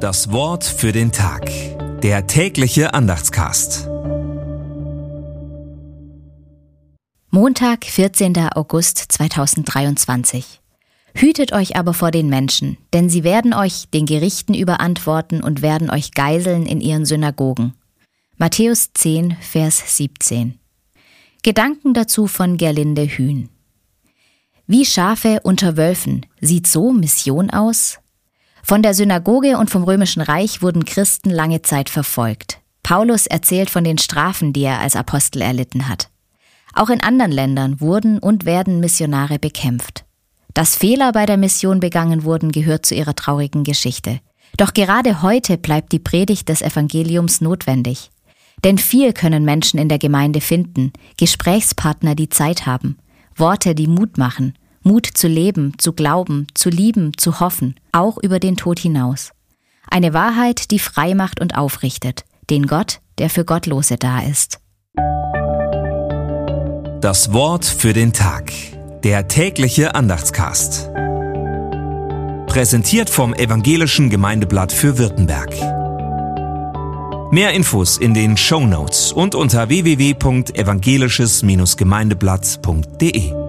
Das Wort für den Tag. Der tägliche Andachtscast. Montag, 14. August 2023. Hütet euch aber vor den Menschen, denn sie werden euch den Gerichten überantworten und werden euch geiseln in ihren Synagogen. Matthäus 10, Vers 17. Gedanken dazu von Gerlinde Hühn. Wie Schafe unter Wölfen, sieht so Mission aus? Von der Synagoge und vom Römischen Reich wurden Christen lange Zeit verfolgt. Paulus erzählt von den Strafen, die er als Apostel erlitten hat. Auch in anderen Ländern wurden und werden Missionare bekämpft. Dass Fehler bei der Mission begangen wurden, gehört zu ihrer traurigen Geschichte. Doch gerade heute bleibt die Predigt des Evangeliums notwendig. Denn viel können Menschen in der Gemeinde finden, Gesprächspartner, die Zeit haben, Worte, die Mut machen, Mut zu leben, zu glauben, zu lieben, zu hoffen, auch über den Tod hinaus. Eine Wahrheit, die frei macht und aufrichtet, den Gott, der für Gottlose da ist. Das Wort für den Tag. Der tägliche Andachtscast. Präsentiert vom Evangelischen Gemeindeblatt für Württemberg. Mehr Infos in den Show Notes und unter www.evangelisches-gemeindeblatt.de.